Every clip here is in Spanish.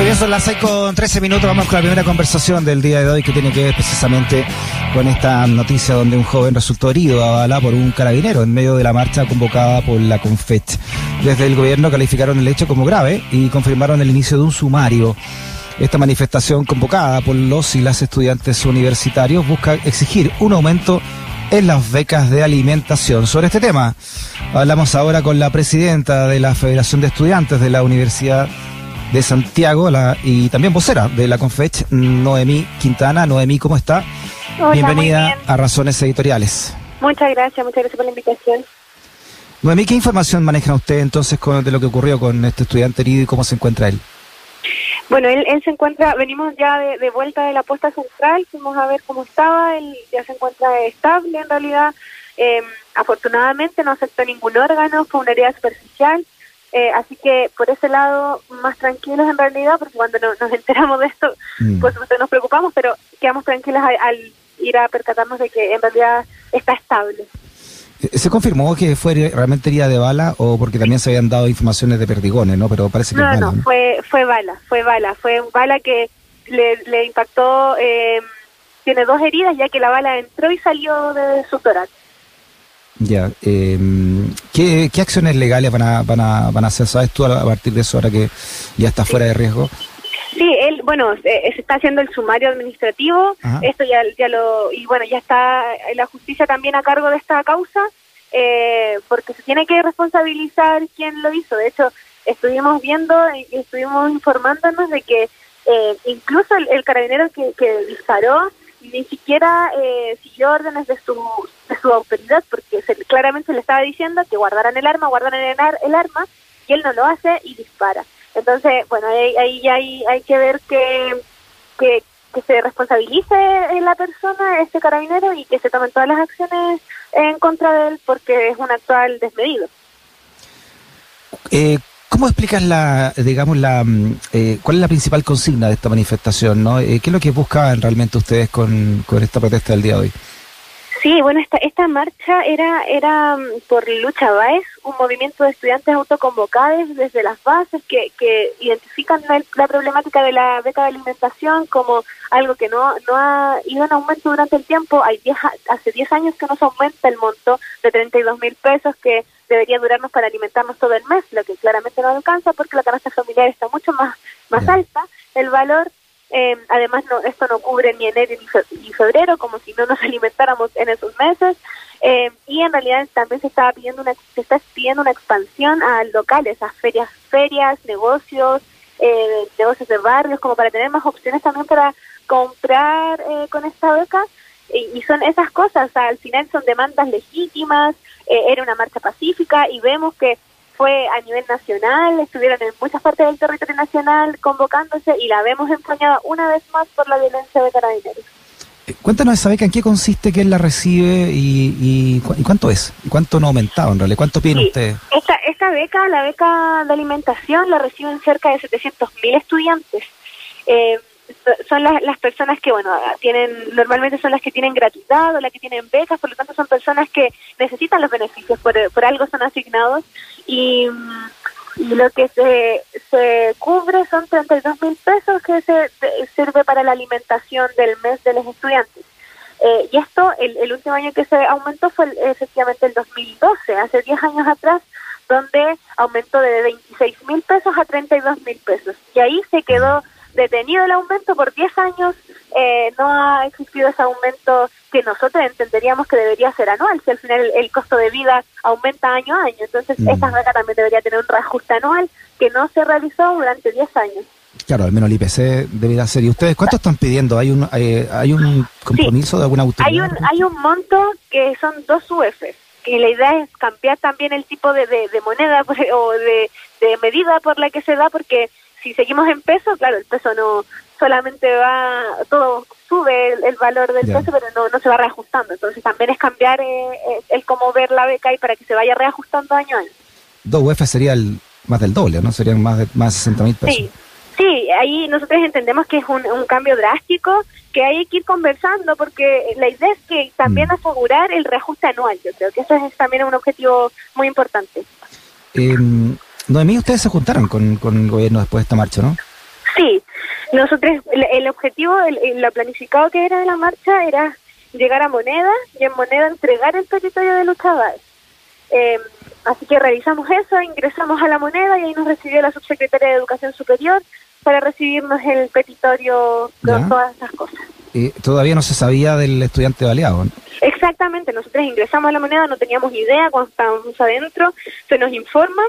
Muy bien, son las 6 con 13 minutos. Vamos con la primera conversación del día de hoy que tiene que ver precisamente con esta noticia donde un joven resultó herido a bala por un carabinero en medio de la marcha convocada por la CONFET. Desde el gobierno calificaron el hecho como grave y confirmaron el inicio de un sumario. Esta manifestación convocada por los y las estudiantes universitarios busca exigir un aumento en las becas de alimentación. Sobre este tema, hablamos ahora con la presidenta de la Federación de Estudiantes de la Universidad de Santiago la, y también vocera de la Confech, Noemí Quintana. Noemí, ¿cómo está? Hola, Bienvenida a Razones Editoriales. Muchas gracias, muchas gracias por la invitación. Noemí, ¿qué información maneja usted entonces con, de lo que ocurrió con este estudiante herido y cómo se encuentra él? Bueno, él, él se encuentra, venimos ya de, de, vuelta de la puesta central, fuimos a ver cómo estaba, él ya se encuentra estable en realidad. Eh, afortunadamente no afectó ningún órgano, fue una herida superficial. Eh, así que por ese lado, más tranquilos en realidad, porque cuando no, nos enteramos de esto, mm. pues nos preocupamos, pero quedamos tranquilos al, al, ir a percatarnos de que en realidad está estable. ¿Se confirmó que fue realmente herida de bala o porque también se habían dado informaciones de perdigones, no? Pero parece que no, es bala, no, fue, fue bala, fue bala, fue bala que le, le impactó, eh, tiene dos heridas ya que la bala entró y salió de su tórax. Ya, eh, ¿qué, ¿qué, acciones legales van a, van, a, van a hacer? ¿Sabes tú a partir de eso ahora que ya está fuera de riesgo? Sí, él, bueno, eh, se está haciendo el sumario administrativo, Ajá. esto ya, ya lo, y bueno, ya está la justicia también a cargo de esta causa, eh, porque se tiene que responsabilizar quién lo hizo. De hecho, estuvimos viendo y estuvimos informándonos de que eh, incluso el, el carabinero que, que disparó ni siquiera eh, siguió órdenes de su, de su autoridad porque se, claramente le estaba diciendo que guardaran el arma, guardaran el, el, arma y él no lo hace y dispara. Entonces, bueno, ahí, ahí hay, hay que ver que, que, que se responsabilice la persona, este carabinero, y que se tomen todas las acciones en contra de él porque es un actual desmedido. Eh, ¿Cómo explicas la, digamos, la, eh, cuál es la principal consigna de esta manifestación? ¿no? Eh, ¿Qué es lo que buscaban realmente ustedes con, con esta protesta del día de hoy? Sí, bueno, esta, esta marcha era, era por Lucha Baez, un movimiento de estudiantes autoconvocados desde las bases que, que identifican la, la, problemática de la beca de alimentación como algo que no, no ha ido en aumento durante el tiempo. Hay diez, hace 10 años que no se aumenta el monto de 32 mil pesos que debería durarnos para alimentarnos todo el mes, lo que claramente no alcanza porque la canasta familiar está mucho más, más alta. El valor eh, además, no, esto no cubre ni enero ni febrero, como si no nos alimentáramos en esos meses. Eh, y en realidad también se estaba pidiendo una, se está pidiendo una expansión a locales, a ferias, ferias, negocios, eh, negocios de barrios, como para tener más opciones también para comprar eh, con esta beca. Y, son esas cosas, al final son demandas legítimas, eh, era una marcha pacífica y vemos que fue a nivel nacional, estuvieron en muchas partes del territorio nacional convocándose y la vemos empuñada una vez más por la violencia de carabineros. Eh, cuéntanos esa beca, ¿en qué consiste, quién la recibe y, y, y cuánto es? ¿Y cuánto no ha aumentado en realidad? ¿Cuánto piden sí, ustedes? Esta, esta beca, la beca de alimentación, la reciben cerca de 700 mil estudiantes. Eh, son las, las personas que, bueno, tienen, normalmente son las que tienen gratuidad o las que tienen becas, por lo tanto son personas que necesitan los beneficios, por, por algo son asignados y, lo que se, se cubre son 32 mil pesos que se de, sirve para la alimentación del mes de los estudiantes. Eh, y esto, el, el, último año que se aumentó fue efectivamente el 2012, hace 10 años atrás, donde aumentó de 26 mil pesos a 32 mil pesos. Y ahí se quedó detenido el aumento por 10 años, eh, no ha existido ese aumento que nosotros entenderíamos que debería ser anual, si al final el, el costo de vida aumenta año a año. Entonces, mm. esta beca también debería tener un reajuste anual que no se realizó durante 10 años. Claro, al menos el IPC debería ser. ¿Y ustedes cuánto están pidiendo? ¿Hay un hay, hay un compromiso sí. de alguna autoridad? Hay un, hay un monto que son dos UF, que la idea es cambiar también el tipo de, de, de moneda o de, de medida por la que se da, porque si seguimos en peso, claro, el peso no solamente va, todo sube el, el valor del yeah. peso, pero no, no se va reajustando. Entonces también es cambiar eh, el cómo ver la beca y para que se vaya reajustando año a año. Dos UF sería el, más del doble, ¿no? Serían más de más 60 mil pesos. Sí. Sí, ahí nosotros entendemos que es un, un, cambio drástico, que hay que ir conversando, porque la idea es que también mm. asegurar el reajuste anual. Yo creo que eso es también un objetivo muy importante. Eh, Noemí, ustedes se juntaron con, con el gobierno después de esta marcha, ¿no? Sí, Nosotros, el, objetivo, el, lo planificado que era de la marcha era llegar a Moneda y en Moneda entregar el territorio de Lucha eh, así que realizamos eso, ingresamos a la Moneda y ahí nos recibió la subsecretaria de Educación Superior para recibirnos el petitorio con todas esas cosas. Y todavía no se sabía del estudiante baleado. Exactamente, nosotros ingresamos a la moneda, no teníamos idea cuando estábamos adentro, se nos informa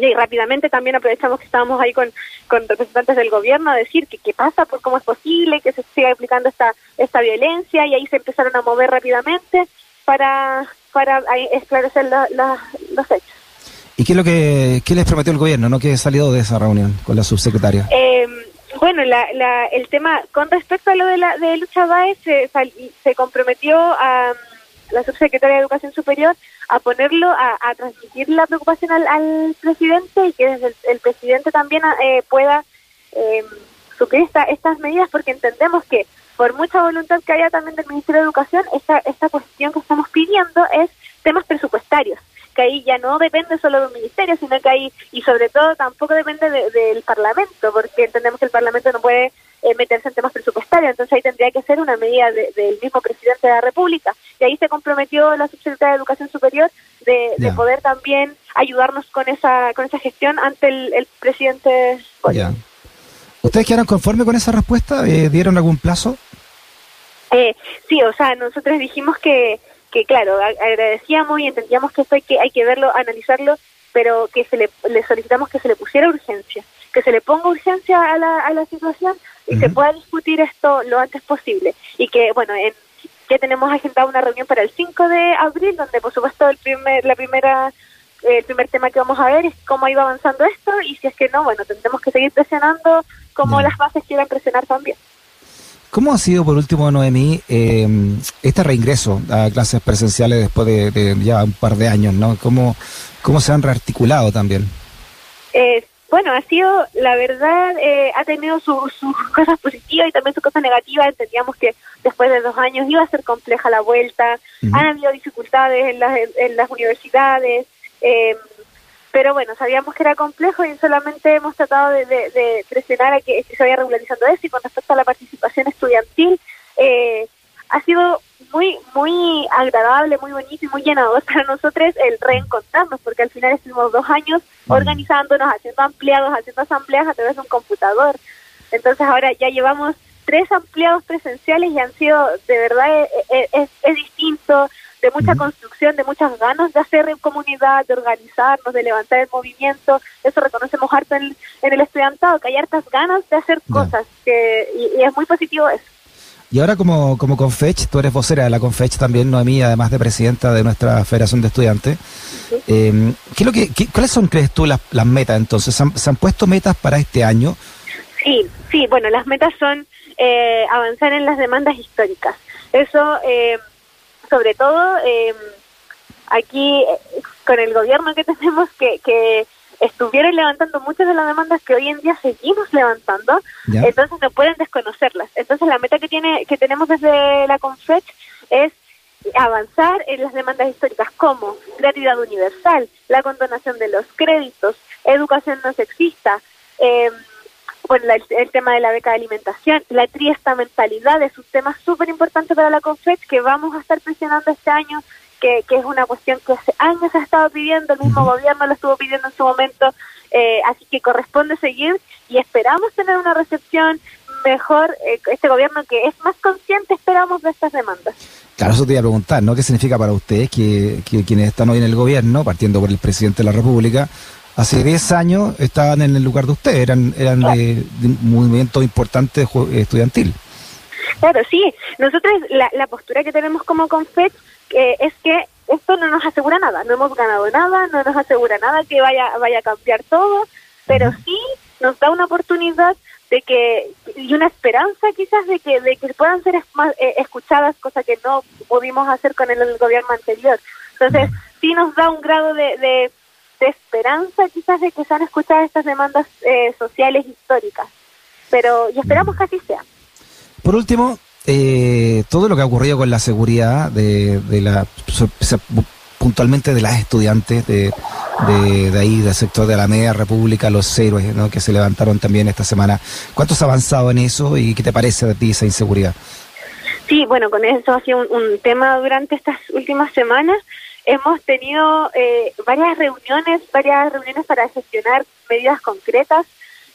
y rápidamente también aprovechamos que estábamos ahí con, con representantes del gobierno a decir que qué pasa, por cómo es posible que se siga aplicando esta, esta violencia y ahí se empezaron a mover rápidamente para, para esclarecer los hechos. ¿Y qué es lo que qué les prometió el gobierno, no que salió de esa reunión con la subsecretaria? Eh, bueno, la, el tema con respecto a lo de, la, de Lucha Baez, se, se comprometió a la subsecretaria de Educación Superior a ponerlo, a, transmitir la preocupación al, presidente y que desde el, presidente también eh, pueda eh, suplir estas medidas porque entendemos que por mucha voluntad que haya también del Ministerio de Educación, esta, esta cuestión que estamos pidiendo es temas presupuestarios que ahí ya no depende solo de un ministerio, sino que ahí, y sobre todo tampoco depende del Parlamento, porque entendemos que el Parlamento no puede eh, meterse en temas presupuestarios, entonces ahí tendría que ser una medida del mismo presidente de la República. Y ahí se comprometió la subsecretaria de Educación Superior de, poder también ayudarnos con esa con esa gestión ante el, presidente. ¿Ustedes quedaron conformes con esa respuesta? Eh, ¿Dieron algún plazo? Eh, sí, o sea, nosotros dijimos que que claro, agradecíamos y entendíamos que esto hay que, hay que verlo, analizarlo, pero que se le, le solicitamos que se le pusiera urgencia, que se le ponga urgencia a la, a la situación y se pueda discutir esto lo antes posible. Y que, bueno, en, que tenemos agendado una reunión para el 5 de abril, donde por supuesto el primer, la primera el primer tema que vamos a ver es cómo iba avanzando esto y si es que no, bueno, tendremos que seguir presionando como las bases quieran presionar también. ¿Cómo ha sido, por último, Noemí, eh, este reingreso a clases presenciales después de, ya un par de años, ¿no? ¿Cómo, cómo se han rearticulado también? Eh, bueno, ha sido, la verdad, eh, ha tenido sus cosas positivas y también sus cosas negativas. Entendíamos que después de dos años iba a ser compleja la vuelta. Han habido dificultades en las, en las universidades. Eh, pero bueno, sabíamos que era complejo y solamente hemos tratado de, presionar a que, se vaya regularizando eso y con respecto a la participación estudiantil, eh, ha sido muy muy agradable, muy bonito y muy llenador para nosotros el reencontrarnos, porque al final estuvimos dos años organizándonos, haciendo ampliados, haciendo asambleas a través de un computador. Entonces ahora ya llevamos tres ampliados presenciales y han sido, de verdad, eh, eh, es, es distinto, de mucha construcción, de muchas ganas de hacer en comunidad, de organizarnos, de levantar el movimiento. Eso reconocemos harto en, el estudiantado, que hay hartas ganas de hacer cosas, que, y, es muy positivo eso. Y ahora como, como Confech, tú eres vocera de la Confech también, Noemí, además de presidenta de nuestra Federación de Estudiantes. Eh, ¿qué lo que, ¿Cuáles son, crees tú, las, las metas entonces? ¿Se han, puesto metas para este año? Sí, sí, bueno, las metas son eh, avanzar en las demandas históricas. Eso eh, sobre todo eh, aquí eh, con el gobierno que tenemos que, que estuvieron levantando muchas de las demandas que hoy en día seguimos levantando, entonces no pueden desconocerlas. Entonces la meta que tiene que tenemos desde la CONFECH es avanzar en las demandas históricas como gratuidad universal, la condonación de los créditos, educación no sexista, eh, bueno, el, tema de la beca de alimentación, la triestamentalidad es un tema súper importante para la CONFET que vamos a estar presionando este año, que, que es una cuestión que hace años ha estado pidiendo, el mismo gobierno lo estuvo pidiendo en su momento, eh, así que corresponde seguir y esperamos tener una recepción mejor, eh, este gobierno que es más consciente, esperamos, de estas demandas. Claro, eso te iba a preguntar, ¿no? ¿Qué significa para ustedes que, que quienes están hoy en el gobierno, partiendo por el presidente de la República, hace 10 años estaban en el lugar de usted, eran, eran de, un movimiento importante estudiantil. Claro, sí. Nosotros la, la postura que tenemos como CONFET eh, es que esto no nos asegura nada, no hemos ganado nada, no nos asegura nada que vaya, vaya a cambiar todo, pero sí nos da una oportunidad de que y una esperanza quizás de que de que puedan ser eh, escuchadas cosa que no pudimos hacer con el, gobierno anterior entonces sí nos da un grado de, de esperanza quizás de que se han escuchado estas demandas eh, sociales históricas. Pero y esperamos que así sea. Por último, eh, todo lo que ha ocurrido con la seguridad de, de la puntualmente de las estudiantes de, de, ahí, del sector de la Media República, los héroes que se levantaron también esta semana. ¿Cuánto has avanzado en eso y qué te parece de ti esa inseguridad? Sí, bueno, con eso ha sido un, tema durante estas últimas semanas. Hemos tenido eh, varias reuniones, varias reuniones para gestionar medidas concretas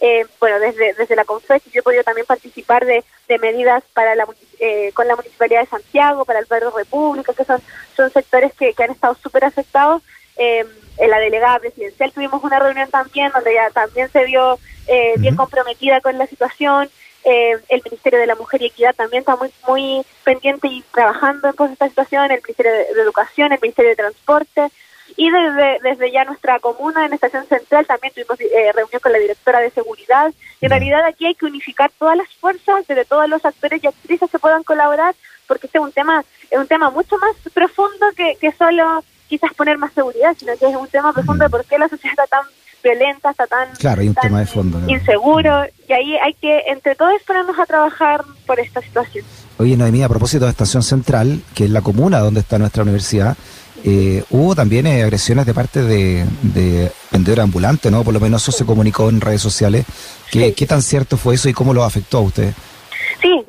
eh, bueno, desde, desde la CONFES yo he podido también participar de, de medidas para la, eh, con la Municipalidad de Santiago, para el Barrio República, que son, son sectores que, que han estado súper afectados. Eh, en la delegada presidencial tuvimos una reunión también donde ella también se vio eh, bien comprometida con la situación. Eh, el Ministerio de la Mujer y Equidad también está muy muy pendiente y trabajando en esta situación, el Ministerio de Educación, el Ministerio de Transporte. Y desde, desde ya nuestra comuna, en Estación Central, también tuvimos eh, reunión con la directora de seguridad. Y en realidad aquí hay que unificar todas las fuerzas, desde todos los actores y actrices que puedan colaborar, porque este es un tema, es un tema mucho más profundo que, que solo quizás poner más seguridad, sino que es un tema profundo de por qué la sociedad está tan violenta, está tan, claro, hay un tema de fondo, inseguro, y ahí hay que entre todos ponernos a trabajar por esta situación. Oye, Noemí, a propósito de Estación Central, que es la comuna donde está nuestra universidad, eh, hubo también eh, agresiones de parte de, de vendedores ambulantes, ¿no? Por lo menos eso se comunicó en redes sociales. ¿Qué, ¿Qué tan cierto fue eso y cómo lo afectó a usted?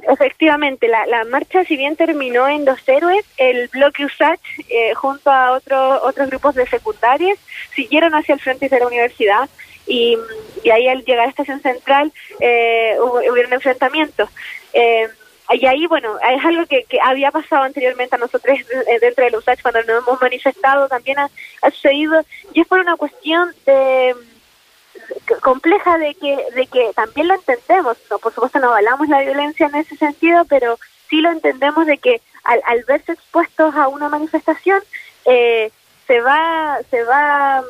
Efectivamente, la, la marcha si bien terminó en Los Héroes, el bloque USACH eh, junto a otros otros grupos de secundarias siguieron hacia el frente de la universidad y, y ahí al llegar a Estación Central eh, hubo, hubieron enfrentamientos. Eh, y ahí, bueno, es algo que, que había pasado anteriormente a nosotros eh, dentro del USACH cuando nos hemos manifestado, también ha, sucedido, y es por una cuestión de compleja de que de que también lo entendemos no por supuesto no avalamos la violencia en ese sentido pero sí lo entendemos de que al, al verse expuestos a una manifestación eh, se va se va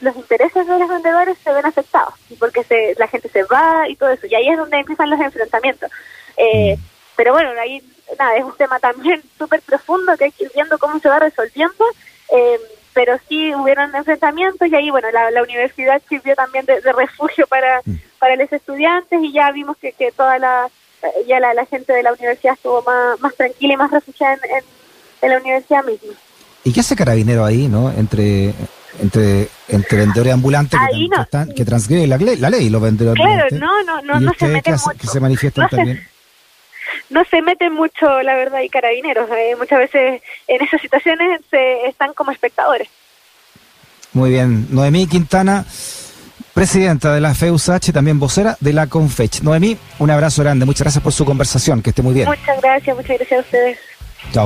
los intereses de los vendedores se ven afectados porque se, la gente se va y todo eso y ahí es donde empiezan los enfrentamientos eh, mm. Pero bueno, ahí nada, es un tema también súper profundo que hay que ir viendo cómo se va resolviendo. Eh, pero sí hubieron enfrentamientos y ahí, bueno, la, la universidad sirvió también de, de refugio para, mm. para los estudiantes y ya vimos que, que toda la, ya la, la gente de la universidad estuvo más, más tranquila y más refugiada en, en, en la universidad misma. ¿Y qué hace Carabinero ahí, no? Entre entre entre vendedores ambulantes que, no. que, están, que transgreden la, la ley, los vendedores claro, ambulantes. no, no, no, no se meten que, mucho. que se manifiestan no también. Se, no se meten mucho, la verdad, y carabineros. Eh, muchas veces en esas situaciones se están como espectadores. Muy bien. Noemí Quintana, presidenta de la FEUSH, también vocera de la CONFECH. Noemí, un abrazo grande. Muchas gracias por su conversación. Que esté muy bien. Muchas gracias, muchas gracias a ustedes. Chao.